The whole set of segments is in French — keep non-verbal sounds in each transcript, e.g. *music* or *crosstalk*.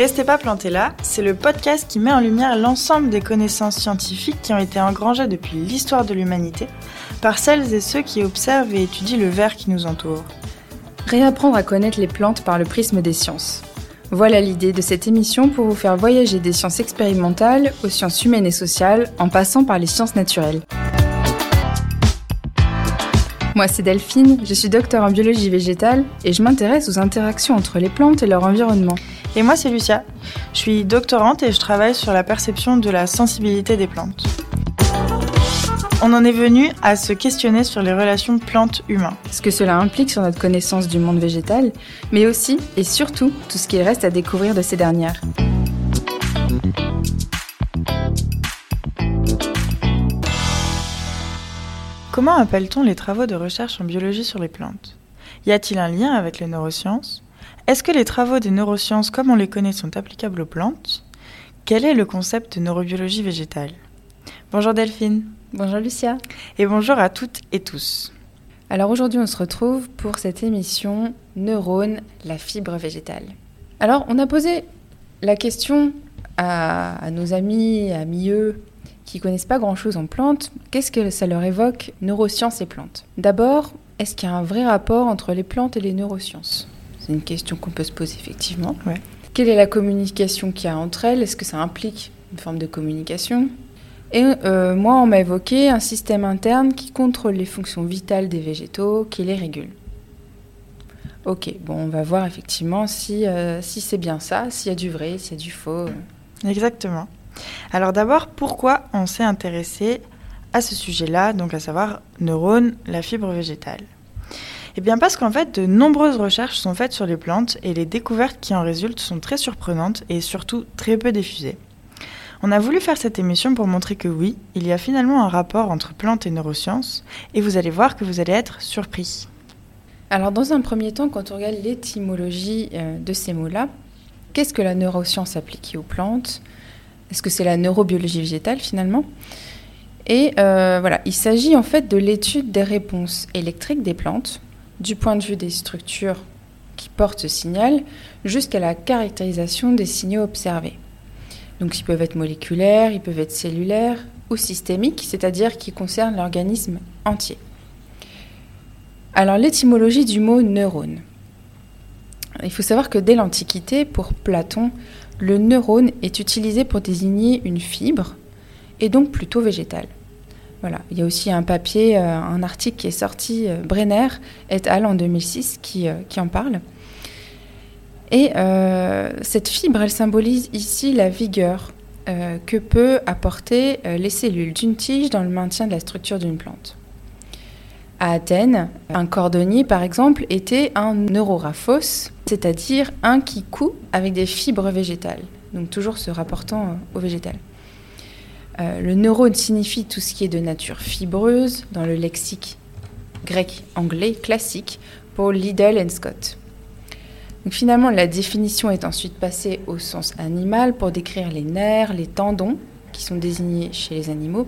Restez pas plantés là, c'est le podcast qui met en lumière l'ensemble des connaissances scientifiques qui ont été engrangées depuis l'histoire de l'humanité par celles et ceux qui observent et étudient le verre qui nous entoure. Réapprendre à connaître les plantes par le prisme des sciences. Voilà l'idée de cette émission pour vous faire voyager des sciences expérimentales aux sciences humaines et sociales en passant par les sciences naturelles. Moi, c'est Delphine, je suis docteur en biologie végétale et je m'intéresse aux interactions entre les plantes et leur environnement. Et moi, c'est Lucia. Je suis doctorante et je travaille sur la perception de la sensibilité des plantes. On en est venu à se questionner sur les relations plantes-humains. Ce que cela implique sur notre connaissance du monde végétal, mais aussi et surtout tout ce qu'il reste à découvrir de ces dernières. Comment appelle-t-on les travaux de recherche en biologie sur les plantes? Y a-t-il un lien avec les neurosciences? Est-ce que les travaux des neurosciences comme on les connaît sont applicables aux plantes? Quel est le concept de neurobiologie végétale? Bonjour Delphine. Bonjour Lucia. Et bonjour à toutes et tous. Alors aujourd'hui on se retrouve pour cette émission Neurones, la fibre végétale. Alors on a posé la question à, à nos amis, amis eux, qui connaissent pas grand-chose en plantes, qu'est-ce que ça leur évoque neurosciences et plantes? D'abord, est-ce qu'il y a un vrai rapport entre les plantes et les neurosciences? C'est une question qu'on peut se poser effectivement. Quelle est la communication qu'il y a entre elles? Est-ce que ça implique une forme de communication? Et euh, moi, on m'a évoqué un système interne qui contrôle les fonctions vitales des végétaux, qui les régule. Ok, bon, on va voir effectivement si, euh, si c'est bien ça, s'il y a du vrai, s'il y a du faux. Exactement. Alors d'abord, pourquoi on s'est intéressé à ce sujet-là, donc à savoir neurones, la fibre végétale Eh bien parce qu'en fait, de nombreuses recherches sont faites sur les plantes et les découvertes qui en résultent sont très surprenantes et surtout très peu diffusées. On a voulu faire cette émission pour montrer que oui, il y a finalement un rapport entre plantes et neurosciences, et vous allez voir que vous allez être surpris. Alors dans un premier temps, quand on regarde l'étymologie euh, de ces mots-là, qu'est-ce que la neuroscience appliquée aux plantes? Est-ce que c'est la neurobiologie végétale finalement? Et euh, voilà, il s'agit en fait de l'étude des réponses électriques des plantes, du point de vue des structures qui portent ce signal, jusqu'à la caractérisation des signaux observés. Donc ils peuvent être moléculaires, ils peuvent être cellulaires ou systémiques, c'est-à-dire qui concernent l'organisme entier. Alors l'étymologie du mot neurone. Il faut savoir que dès l'Antiquité, pour Platon, le neurone est utilisé pour désigner une fibre et donc plutôt végétale. Voilà. Il y a aussi un papier, euh, un article qui est sorti, euh, Brenner et al. en 2006, qui, euh, qui en parle. Et cette fibre, elle symbolise ici la vigueur que peut apporter les cellules d'une tige dans le maintien de la structure d'une plante. À Athènes, un cordonnier, par exemple, était un neuroraphos, c'est-à-dire un qui coud avec des fibres végétales, donc toujours se rapportant au végétal. Euh, le neurone signifie tout ce qui est de nature fibreuse dans le lexique grec-anglais classique pour Liddell and Scott. Donc finalement, la définition est ensuite passée au sens animal pour décrire les nerfs, les tendons, qui sont désignés chez les animaux,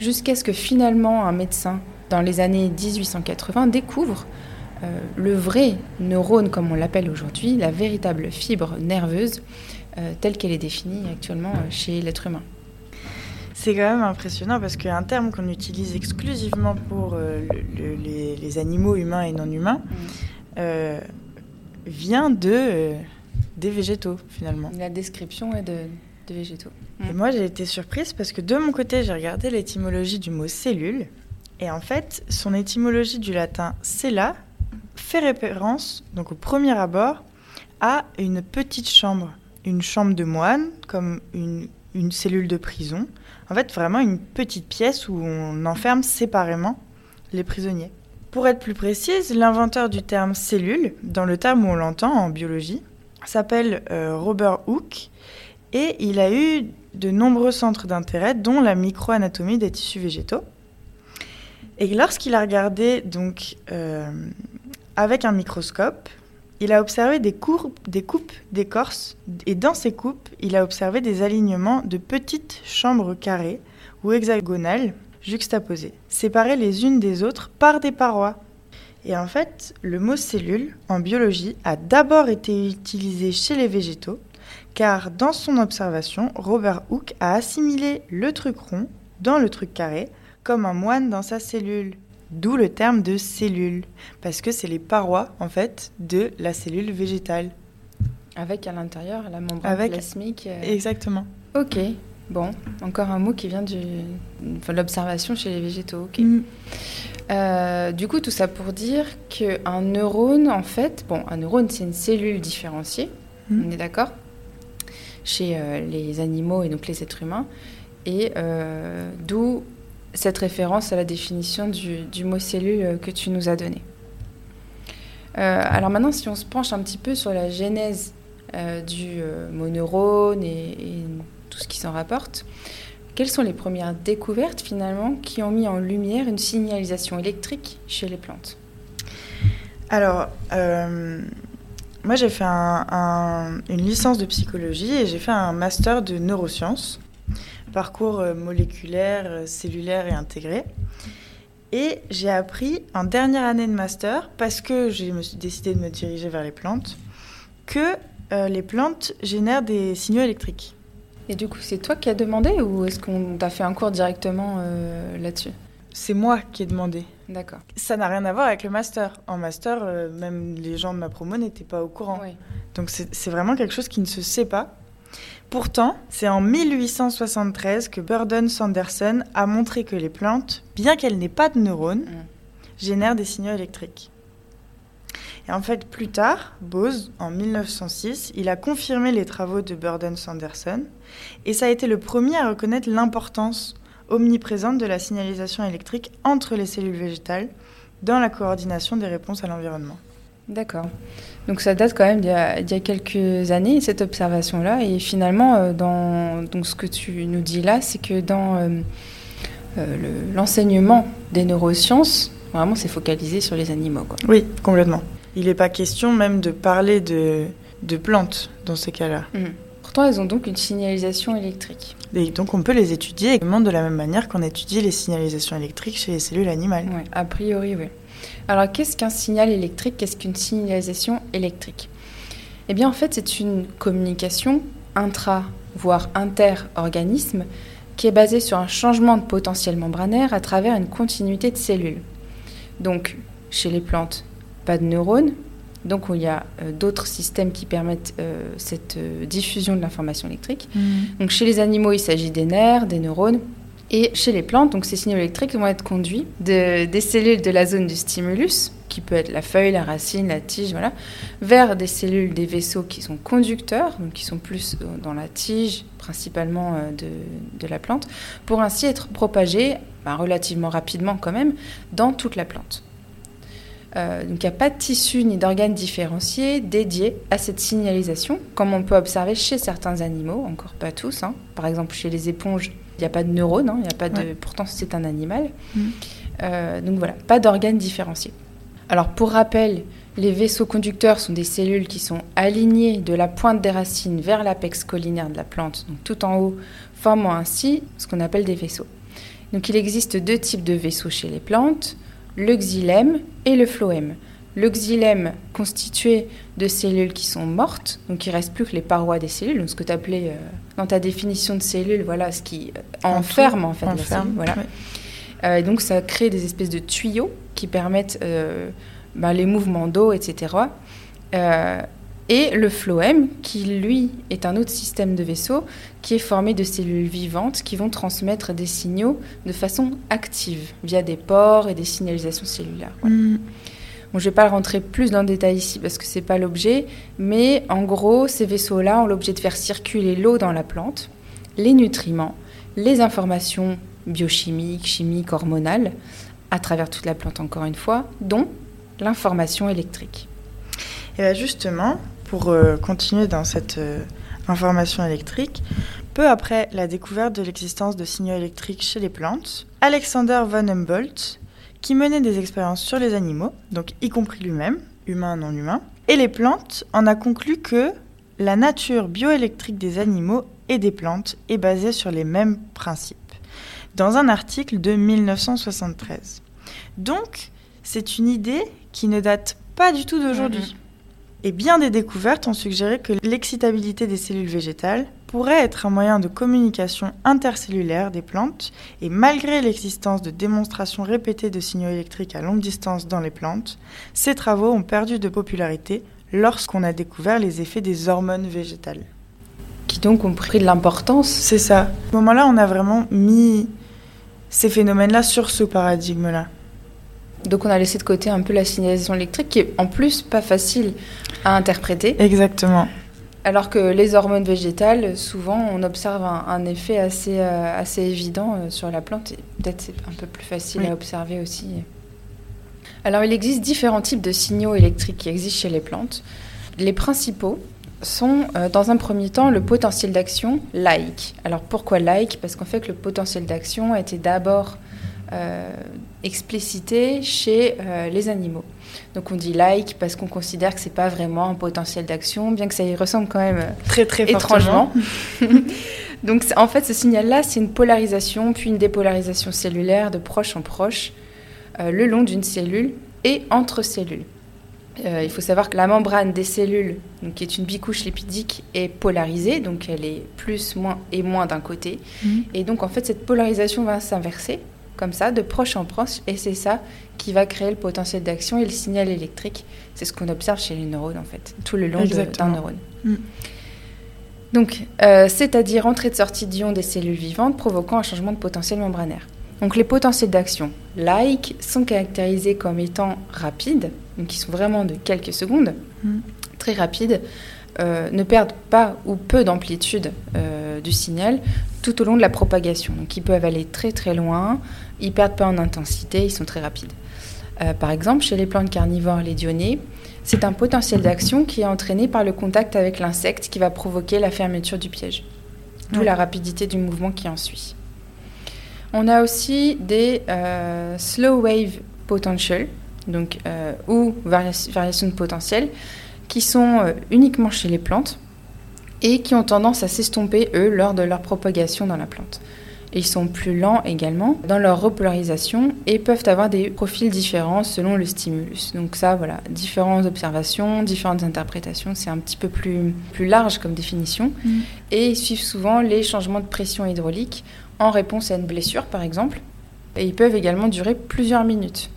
jusqu'à ce que finalement un médecin dans les années 1880, découvre euh, le vrai neurone, comme on l'appelle aujourd'hui, la véritable fibre nerveuse, euh, telle qu'elle est définie actuellement chez l'être humain. C'est quand même impressionnant parce qu'un terme qu'on utilise exclusivement pour les, animaux humains et non humains mm. vient de, des végétaux finalement. La description est de, de végétaux. Et moi j'ai été surprise parce que de mon côté j'ai regardé l'étymologie du mot cellule et en fait, son étymologie du latin cella fait référence, donc au premier abord, à une petite chambre, une chambre de moine, comme une, une cellule de prison. En fait, vraiment une petite pièce où on enferme séparément les prisonniers. Pour être plus précise, l'inventeur du terme cellule, dans le terme où on l'entend en biologie, s'appelle euh, Robert Hooke et il a eu de nombreux centres d'intérêt, dont la microanatomie des tissus végétaux. Et lorsqu'il a regardé donc euh, avec un microscope, il a observé des, courbes, des coupes d'écorce et dans ces coupes, il a observé des alignements de petites chambres carrées ou hexagonales juxtaposées, séparées les unes des autres par des parois. Et en fait, le mot cellule en biologie a d'abord été utilisé chez les végétaux, car dans son observation, Robert Hooke a assimilé le truc rond dans le truc carré comme un moine dans sa cellule. D'où le terme de cellule, parce que c'est les parois en fait de la cellule végétale. Avec à l'intérieur la membrane Avec- plasmique. euh, Exactement. Ok, bon, encore un mot qui vient de l'observation chez les végétaux. ok. Mm. Euh, du coup, tout ça pour dire qu'un neurone, en fait, bon, un neurone, c'est une cellule différenciée, Mhm. on est d'accord, chez euh, les animaux et donc les êtres humains, et d'où cette référence à la définition du, mot cellule euh, que tu nous as donné. Euh, alors maintenant, si on se penche un petit peu sur la genèse euh, du mot neurone et, tout ce qui s'en rapporte, quelles sont les premières découvertes finalement qui ont mis en lumière une signalisation électrique chez les plantes? Alors, moi j'ai fait un- un- une licence de psychologie et j'ai fait un master de neurosciences, parcours euh, moléculaire, euh, cellulaire et intégré. Et j'ai appris en dernière année de master, parce que je me suis décidé de me diriger vers les plantes, que euh, les plantes génèrent des signaux électriques. Et du coup, c'est toi qui as demandé ou est-ce qu'on t'a fait un cours directement euh, là-dessus? C'est moi qui ai demandé. D'accord. Ça n'a rien à voir avec le master. En master, euh, même les gens de ma promo n'étaient pas au courant. Donc c'est vraiment quelque chose qui ne se sait pas. Pourtant, c'est en 1873 que Burden Sanderson a montré que les plantes, bien qu'elles n'aient pas de neurones, Mm. génèrent des signaux électriques. Et en fait, plus tard, Bose, en 1906, il a confirmé les travaux de Burden Sanderson, et ça a été le premier à reconnaître l'importance omniprésente de la signalisation électrique entre les cellules végétales dans la coordination des réponses à l'environnement. D'accord. Donc ça date quand même d'il y, y a quelques années, cette observation-là. Et finalement, euh, dans, donc ce que tu nous dis là, c'est que dans euh, euh, le- l'enseignement des neurosciences, vraiment, c'est focalisé sur les animaux. Quoi. Oui, complètement. Il n'est pas question même de parler de, de plantes dans ces cas-là. Pourtant, elles ont donc une signalisation électrique. Et donc on peut les étudier également de la même manière qu'on étudie les signalisations électriques chez les cellules animales. Ouais, a priori, oui. Alors, qu'est-ce qu'un signal électrique? Qu'est-ce qu'une signalisation électrique? Eh bien, en fait, c'est une communication intra, voire inter-organisme qui est basée sur un changement de potentiel membranaire à travers une continuité de cellules. Donc, chez les plantes, pas de neurones. Donc, il y a euh, d'autres systèmes qui permettent euh, cette euh, diffusion de l'information électrique. Donc chez les animaux, il s'agit des nerfs, des neurones. Et chez les plantes, donc ces signaux électriques vont être conduits de- des cellules de la zone du stimulus, qui peut être la feuille, la racine, la tige, voilà, vers des cellules des vaisseaux qui sont conducteurs, donc qui sont plus euh, dans la tige, principalement euh, de, la plante, pour ainsi être propagés ben, relativement rapidement quand même dans toute la plante. Euh, donc il n'y a pas de tissu ni d'organes différenciés dédiés à cette signalisation, comme on peut observer chez certains animaux, encore pas tous. hein. Par exemple, chez les éponges, il n'y a pas de neurones, hein, il y a pas de... Ouais. pourtant c'est un animal. Mhm. Euh, donc voilà, pas d'organes différenciés. Alors pour rappel, les vaisseaux conducteurs sont des cellules qui sont alignées de la pointe des racines vers l'apex collinaire de la plante, donc tout en haut, formant ainsi ce qu'on appelle des vaisseaux. Donc il existe deux types de vaisseaux chez les plantes, le xylème et le phloème. Le xylème constitué de cellules qui sont mortes, donc il reste plus que les parois des cellules, donc ce que tu appelais euh, dans ta définition de cellule, voilà ce qui euh, enferme en fait la Enferme, cellule, voilà. ouais. Euh, et donc ça crée des espèces de tuyaux qui permettent euh, bah, les mouvements d'eau, etc. Euh, et le phloème, qui lui est un autre système de vaisseau qui est formé de cellules vivantes qui vont transmettre des signaux de façon active via des pores et des signalisations cellulaires. Voilà. Mm. Je ne vais pas rentrer plus dans le détail ici parce que ce n'est pas l'objet, mais en gros, ces vaisseaux-là ont l'objet de faire circuler l'eau dans la plante, les nutriments, les informations biochimiques, chimiques, hormonales, à travers toute la plante encore une fois, dont l'information électrique. Et bien justement, pour euh, continuer dans cette euh, information électrique, peu après la découverte de l'existence de signaux électriques chez les plantes, Alexander von Humboldt, qui menait des expériences sur les animaux, donc y compris lui-même, humain non humain, et les plantes, en a conclu que la nature bioélectrique des animaux et des plantes est basée sur les mêmes principes, dans un article de 1973. Donc, c'est une idée qui ne date pas du tout d'aujourd'hui. Et bien des découvertes ont suggéré que l'excitabilité des cellules végétales pourrait être un moyen de communication intercellulaire des plantes, et malgré l'existence de démonstrations répétées de signaux électriques à longue distance dans les plantes, ces travaux ont perdu de popularité lorsqu'on a découvert les effets des hormones végétales. Qui donc ont pris de l'importance C'est ça. À ce moment-là, on a vraiment mis ces phénomènes-là sur ce paradigme-là. Donc on a laissé de côté un peu la signalisation électrique qui est en plus pas facile à interpréter. Exactement. Alors que les hormones végétales, souvent on observe un, effet assez, euh, assez évident euh, sur la plante peut-être c'est un peu plus facile à observer aussi. Alors il existe différents types de signaux électriques qui existent chez les plantes. Les principaux sont euh, dans un premier temps le potentiel d'action like. Alors pourquoi like Parce qu'en fait le potentiel d'action a été d'abord explicité chez euh, les animaux. Donc on dit like parce qu'on considère que c'est pas vraiment un potentiel d'action, bien que ça y ressemble quand même très très étrangement. *laughs* Donc en fait ce signal-là c'est une polarisation puis une dépolarisation cellulaire de proche en proche le long d'une cellule et entre cellules. il faut savoir que la membrane des cellules, donc, qui est une bicouche lipidique, est polarisée, donc elle est plus, moins et moins d'un côté. Mhm. Et donc en fait cette polarisation va s'inverser comme ça, de proche en proche, et c'est ça qui va créer le potentiel d'action et le signal électrique. C'est ce qu'on observe chez les neurones, en fait, tout le long d'un neurone. Mm. Donc, euh, c'est-à-dire entrée de sortie d'ions des cellules vivantes provoquant un changement de potentiel membranaire. Donc, les potentiels d'action like sont caractérisés comme étant rapides, donc qui sont vraiment de quelques secondes, mm. très rapides, euh, ne perdent pas ou peu d'amplitude euh, du signal tout au long de la propagation. Donc ils peuvent aller très très loin, ils perdent pas en intensité, ils sont très rapides. Euh, par exemple, chez les plantes carnivores lédionnées, c'est un potentiel d'action qui est entraîné par le contact avec l'insecte qui va provoquer la fermeture du piège, d'où la rapidité du mouvement qui en suit. On a aussi des slow wave potential, donc, ou variations de potentiel, qui sont euh, uniquement chez les plantes et qui ont tendance à s'estomper, eux, lors de leur propagation dans la plante. Ils sont plus lents également dans leur repolarisation et peuvent avoir des profils différents selon le stimulus. Donc ça, voilà, différentes observations, différentes interprétations, c'est un petit peu plus, plus large comme définition. Mm. Et ils suivent souvent les changements de pression hydraulique en réponse à une blessure, par exemple. Et ils peuvent également durer plusieurs minutes.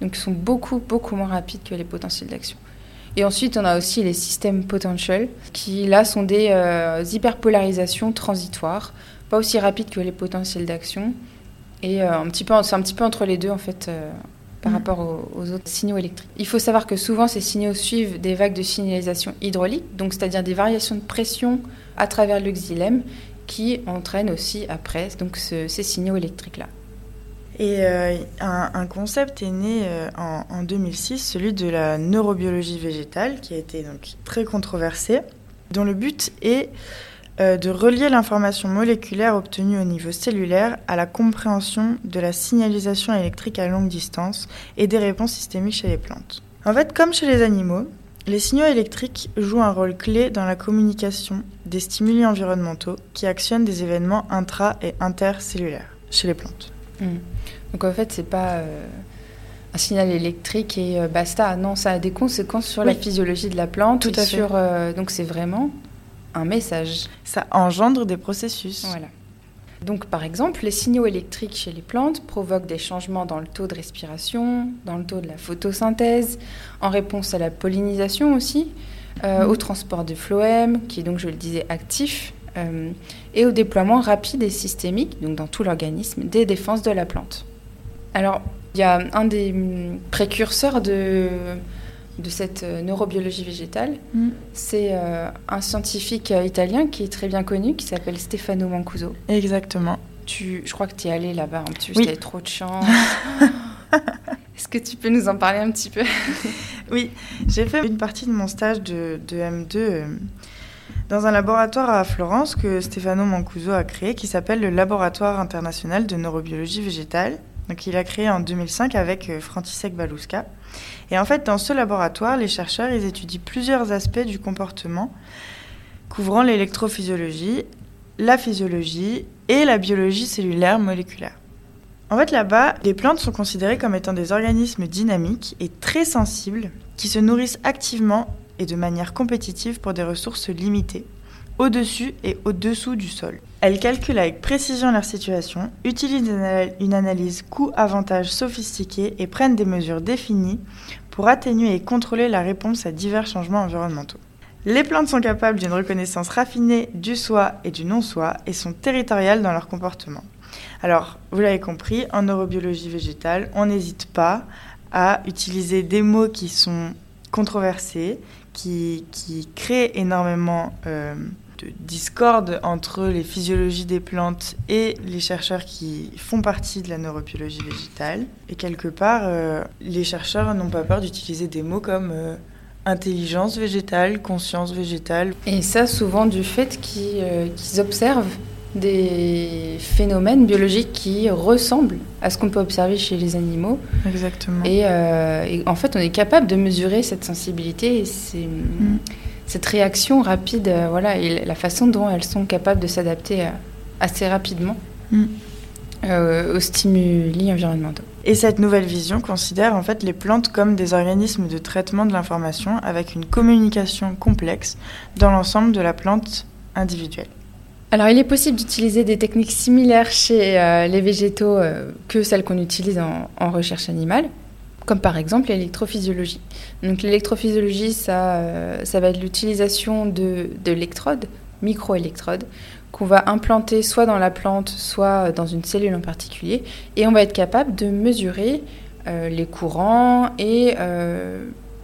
Donc ils sont beaucoup, beaucoup moins rapides que les potentiels d'action. Et ensuite, on a aussi les systèmes potentiels, qui là sont des euh, hyperpolarisations transitoires, pas aussi rapides que les potentiels d'action. Et euh, un petit peu, c'est un petit peu entre les deux en fait. Euh, par mm. rapport aux, autres signaux électriques. Il faut savoir que souvent ces signaux suivent des vagues de signalisation hydraulique, donc c'est-à-dire des variations de pression à travers le xylème qui entraînent aussi après donc ces signaux électriques-là. Et euh, un, concept est né euh, en, 2006, celui de la neurobiologie végétale, qui a été donc très controversé, dont le but est de relier l'information moléculaire obtenue au niveau cellulaire à la compréhension de la signalisation électrique à longue distance et des réponses systémiques chez les plantes. En fait, comme chez les animaux, les signaux électriques jouent un rôle clé dans la communication des stimuli environnementaux qui actionnent des événements intra- et intercellulaires chez les plantes. Mmh. Donc en fait, c'est pas euh, un signal électrique et euh, basta. Non, ça a des conséquences sur la physiologie de la plante. Tout à sur, euh, donc c'est vraiment un message. Ça engendre des processus. Voilà. Donc par exemple, les signaux électriques chez les plantes provoquent des changements dans le taux de respiration, dans le taux de la photosynthèse, en réponse à la pollinisation aussi, mm. au transport de phloème, qui est donc, je le disais, actif, et au déploiement rapide et systémique, donc dans tout l'organisme, des défenses de la plante. Alors, il y a un des précurseurs de, de cette euh, neurobiologie végétale. Mm. C'est euh, un scientifique euh, italien qui est très bien connu, qui s'appelle Stefano Mancuso. Exactement. Tu, je crois que tu es allé là-bas petit peu, oui. trop de chance. *laughs* Est-ce que tu peux nous en parler un petit peu? *laughs* Oui, j'ai fait une partie de mon stage de, de M2 dans un laboratoire à Florence que Stefano Mancuso a créé qui s'appelle le Laboratoire international de neurobiologie végétale donc, il a créé en 2005 avec euh, František Baluska. Et en fait, dans ce laboratoire, les chercheurs ils étudient plusieurs aspects du comportement couvrant l'électrophysiologie, la physiologie et la biologie cellulaire moléculaire. En fait, là-bas, les plantes sont considérées comme étant des organismes dynamiques et très sensibles qui se nourrissent activement et de manière compétitive pour des ressources limitées, au-dessus et au-dessous du sol. Elles calculent avec précision leur situation, utilisent une analyse coût-avantage sophistiquée et prennent des mesures définies pour atténuer et contrôler la réponse à divers changements environnementaux. Les plantes sont capables d'une reconnaissance raffinée du soi et du non-soi et sont territoriales dans leur comportement. Alors, vous l'avez compris, en neurobiologie végétale, on n'hésite pas à utiliser des mots qui sont controversés, qui, créent énormément euh, de discorde entre les physiologies des plantes et les chercheurs qui font partie de la neurobiologie végétale. Et quelque part, euh, les chercheurs n'ont pas peur d'utiliser des mots comme euh, intelligence végétale, conscience végétale. Et ça, souvent du fait qu'ils observent des phénomènes biologiques qui ressemblent à ce qu'on peut observer chez les animaux. Exactement. Euh, et, en fait, on est capable de mesurer cette sensibilité et mm. Cette réaction rapide, euh, voilà, et la façon dont elles sont capables de s'adapter euh, assez rapidement mm. aux stimuli environnementaux. Et cette nouvelle vision considère en fait les plantes comme des organismes de traitement de l'information avec une communication complexe dans l'ensemble de la plante individuelle. Alors, il est possible d'utiliser des techniques similaires chez euh, les végétaux euh, que celles qu'on utilise en, recherche animale, comme par exemple l'électrophysiologie. Donc, l'électrophysiologie, ça, euh, ça va être l'utilisation d'électrodes, microélectrodes, qu'on va implanter soit dans la plante, soit dans une cellule en particulier, et on va être capable de mesurer les courants et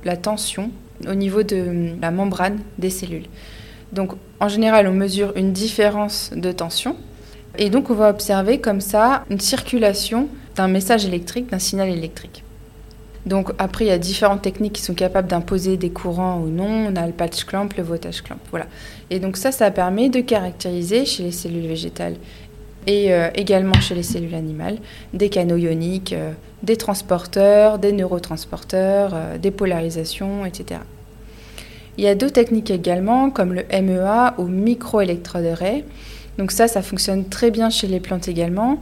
la tension au niveau de la membrane des cellules. Donc en général, on mesure une différence de tension. Et donc on va observer comme ça une circulation d'un message électrique, d'un signal électrique. Donc après, il y a différentes techniques qui sont capables d'imposer des courants ou non. On a le patch clamp, le voltage clamp. Voilà. Et donc ça, ça permet de caractériser chez les cellules végétales et euh, également chez les cellules animales des canaux ioniques, euh, des transporteurs, des neurotransporteurs, euh, des polarisations, etc. Il y a d'autres techniques également, comme le MEA ou microélectrode array. Donc ça, ça fonctionne très bien chez les plantes également.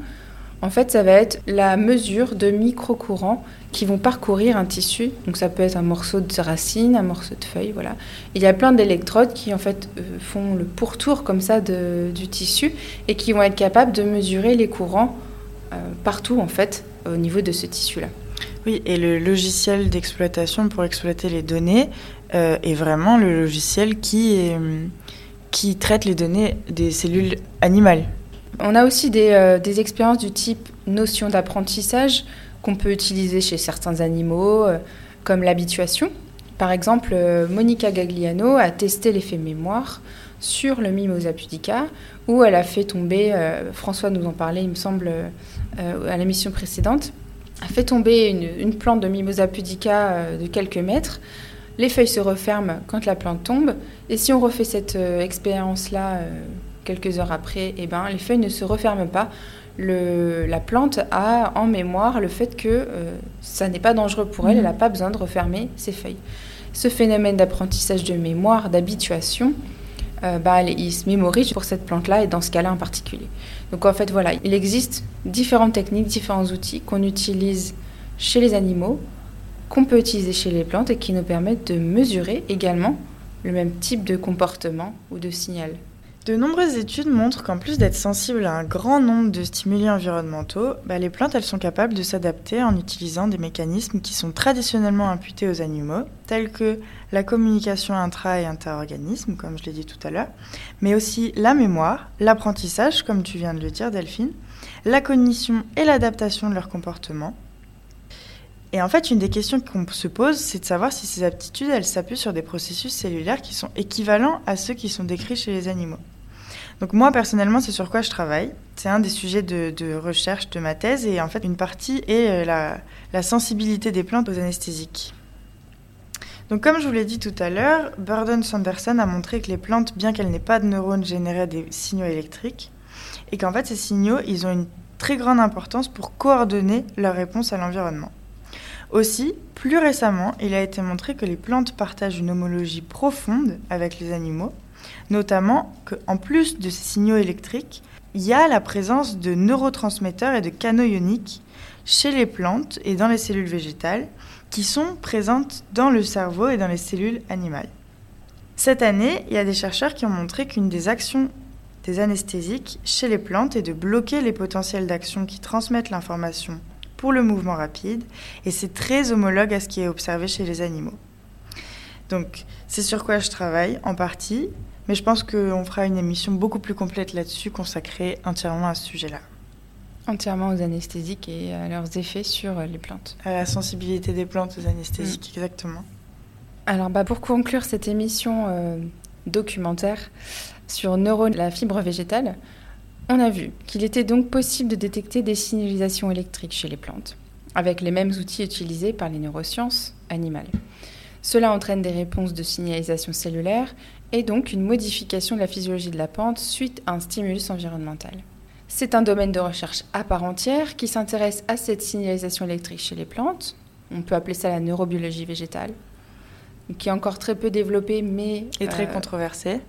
En fait, ça va être la mesure de micro-courants qui vont parcourir un tissu. Donc ça peut être un morceau de racine, un morceau de feuille, voilà. il y a plein d'électrodes qui en fait euh, font le pourtour comme ça du tissu et qui vont être capables de mesurer les courants euh, partout en fait au niveau de ce tissu-là. Oui, et le logiciel d'exploitation pour exploiter les données euh, est vraiment le logiciel qui, qui traite les données des cellules animales. On a aussi des, euh, des expériences du type notion d'apprentissage qu'on peut utiliser chez certains animaux, euh, comme l'habituation. Par exemple, Monica Gagliano a testé l'effet mémoire sur le Mimosa pudica, où elle a fait tomber, François nous en parlait, il me semble, à l'émission précédente, a fait tomber une, une plante de Mimosa pudica de quelques mètres les feuilles se referment quand la plante tombe. Et si on refait cette euh, expérience-là euh, quelques heures après, eh ben, les feuilles ne se referment pas. la plante a en mémoire le fait que euh, ça n'est pas dangereux pour elle, elle n'a pas besoin de refermer ses feuilles. Ce phénomène d'apprentissage de mémoire, d'habituation, bah, il se mémorise pour cette plante-là et dans ce cas-là en particulier. Donc en fait, voilà, il existe différentes techniques, différents outils qu'on utilise chez les animaux qu'on peut utiliser chez les plantes et qui nous permettent de mesurer également le même type de comportement ou de signal. De nombreuses études montrent qu'en plus d'être sensibles à un grand nombre de stimuli environnementaux, bah, les plantes sont capables de s'adapter en utilisant des mécanismes qui sont traditionnellement imputés aux animaux, tels que la communication intra- et interorganisme, comme je l'ai dit tout à l'heure, mais aussi la mémoire, l'apprentissage, comme tu viens de le dire Delphine, la cognition et l'adaptation de leur comportement, et en fait, une des questions qu'on se pose, c'est de savoir si ces aptitudes, elles s'appuient sur des processus cellulaires qui sont équivalents à ceux qui sont décrits chez les animaux. Donc moi, personnellement, c'est sur quoi je travaille. C'est un des sujets de, recherche de ma thèse, et en fait, une partie est euh, la, la sensibilité des plantes aux anesthésiques. Donc comme je vous l'ai dit tout à l'heure, Burden Sanderson a montré que les plantes, bien qu'elles n'aient pas de neurones, généraient des signaux électriques, et qu'en fait, ces signaux, ils ont une très grande importance pour coordonner leur réponse à l'environnement. Aussi, plus récemment, il a été montré que les plantes partagent une homologie profonde avec les animaux, notamment qu'en plus de ces signaux électriques, il y a la présence de neurotransmetteurs et de canaux ioniques chez les plantes et dans les cellules végétales qui sont présentes dans le cerveau et dans les cellules animales. Cette année, il y a des chercheurs qui ont montré qu'une des actions des anesthésiques chez les plantes est de bloquer les potentiels d'action qui transmettent l'information pour le mouvement rapide, et c'est très homologue à ce qui est observé chez les animaux. Donc, c'est sur quoi je travaille en partie, mais je pense qu'on fera une émission beaucoup plus complète là-dessus, consacrée entièrement à ce sujet-là. Entièrement aux anesthésiques et à leurs effets sur les plantes. À la sensibilité des plantes aux anesthésiques, mm. exactement. Alors, bah, pour conclure cette émission euh, documentaire sur neuro la fibre végétale, on a vu qu'il était donc possible de détecter des signalisations électriques chez les plantes, avec les mêmes outils utilisés par les neurosciences animales. Cela entraîne des réponses de signalisation cellulaire et donc une modification de la physiologie de la plante suite à un stimulus environnemental. C'est un domaine de recherche à part entière qui s'intéresse à cette signalisation électrique chez les plantes. On peut appeler ça la neurobiologie végétale, qui est encore très peu développée, mais... Et très euh, controversée.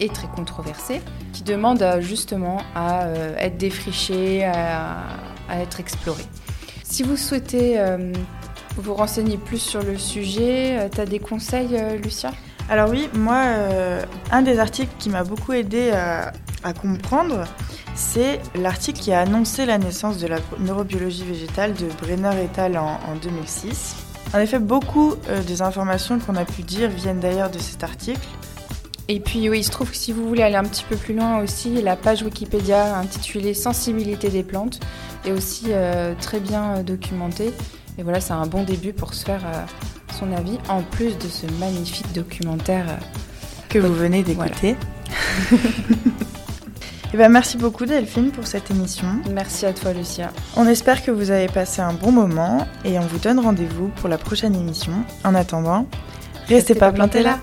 Et très controversée, qui demande euh, justement à euh, être défrichée, à, être explorée. Si vous souhaitez vous renseigner plus sur le sujet, tu as des conseils, Lucia? Alors oui, moi, un des articles qui m'a beaucoup aidé à, comprendre, c'est l'article qui a annoncé la naissance de la neurobiologie végétale de Brenner et al. en 2006. En effet, beaucoup euh, des informations qu'on a pu dire viennent d'ailleurs de cet article. Et puis oui, il se trouve que si vous voulez aller un petit peu plus loin aussi, la page Wikipédia intitulée Sensibilité des plantes est aussi euh, très bien euh, documentée. Et voilà, c'est un bon début pour se faire son avis, en plus de ce magnifique documentaire que vous venez d'écouter. *laughs* Eh ben, merci beaucoup Delphine pour cette émission. Merci à toi Lucia. On espère que vous avez passé un bon moment et on vous donne rendez-vous pour la prochaine émission. En attendant, restez, pas plantés là.